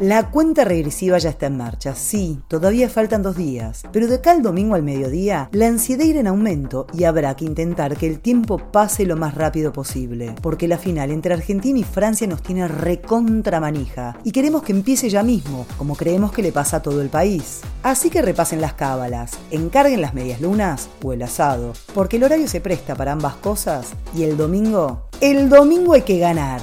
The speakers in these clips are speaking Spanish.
La cuenta regresiva ya está en marcha, sí, todavía faltan dos días, pero de acá al domingo al mediodía, la ansiedad irá en aumento y habrá que intentar que el tiempo pase lo más rápido posible, porque la final entre Argentina y Francia nos tiene recontra manija y queremos que empiece ya mismo, como creemos que le pasa a todo el país. Así que repasen las cábalas, encarguen las medias lunas o el asado, porque el horario se presta para ambas cosas y el domingo, el domingo hay que ganar.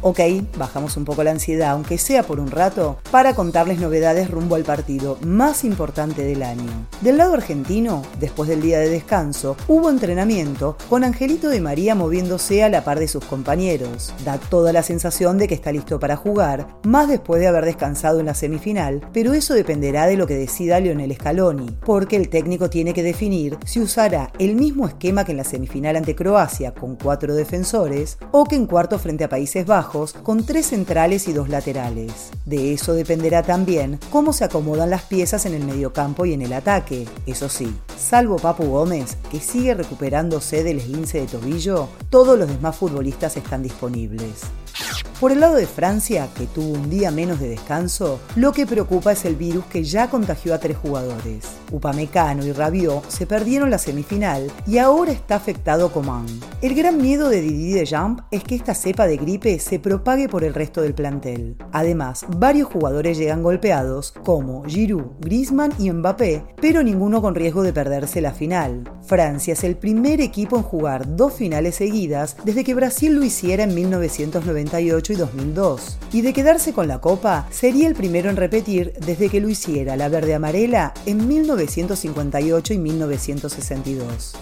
Ok, bajamos un poco la ansiedad, aunque sea por un rato, para contarles novedades rumbo al partido más importante del año. Del lado argentino, después del día de descanso, hubo entrenamiento con Angelito de María moviéndose a la par de sus compañeros. Da toda la sensación de que está listo para jugar, más después de haber descansado en la semifinal, pero eso dependerá de lo que decida Lionel Scaloni, porque el técnico tiene que definir si usará el mismo esquema que en la semifinal ante Croacia, con cuatro defensores, o que en cuarto frente a Países Bajos con tres centrales y dos laterales. De eso dependerá también cómo se acomodan las piezas en el mediocampo y en el ataque. Eso sí, salvo Papu Gómez, que sigue recuperándose del esguince de tobillo, todos los demás futbolistas están disponibles. Por el lado de Francia, que tuvo un día menos de descanso, lo que preocupa es el virus que ya contagió a tres jugadores. Upamecano y Rabiot se perdieron la semifinal y ahora está afectado Coman. El gran miedo de Didier Deschamps es que esta cepa de gripe se propague por el resto del plantel. Además, varios jugadores llegan golpeados, como Giroud, Griezmann y Mbappé, pero ninguno con riesgo de perderse la final. Francia es el primer equipo en jugar dos finales seguidas desde que Brasil lo hiciera en 1998 y 2002. Y de quedarse con la copa, sería el primero en repetir desde que lo hiciera la verde-amarela en 1958 y 1962.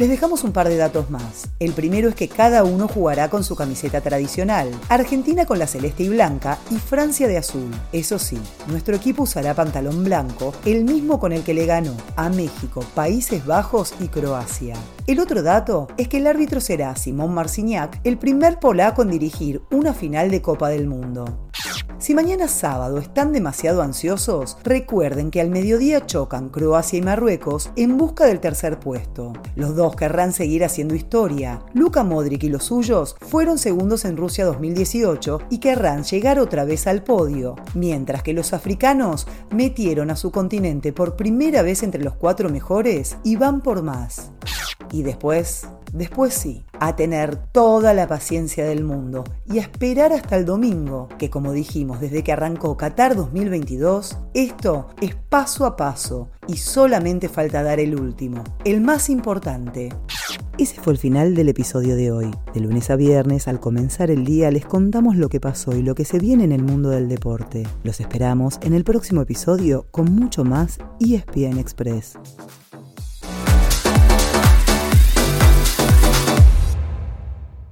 Les dejamos un par de datos más. El primero es que cada uno jugará con su camiseta tradicional, Argentina con la celeste y blanca y Francia de azul. Eso sí, nuestro equipo usará pantalón blanco, el mismo con el que le ganó a México, Países Bajos y Croacia. El otro dato es que el árbitro será Simón Marciniak, el primer polaco en dirigir una final de Copa del Mundo. Si mañana sábado están demasiado ansiosos, recuerden que al mediodía chocan Croacia y Marruecos en busca del tercer puesto. Los dos querrán seguir haciendo historia. Luka Modric y los suyos fueron segundos en Rusia 2018 y querrán llegar otra vez al podio, mientras que los africanos metieron a su continente por primera vez entre los cuatro mejores y van por más. Y después, después sí, a tener toda la paciencia del mundo y a esperar hasta el domingo, que como dijimos desde que arrancó Qatar 2022, esto es paso a paso y solamente falta dar el último, el más importante. Ese fue el final del episodio de hoy. De lunes a viernes, al comenzar el día, les contamos lo que pasó y lo que se viene en el mundo del deporte. Los esperamos en el próximo episodio con mucho más ESPN Express.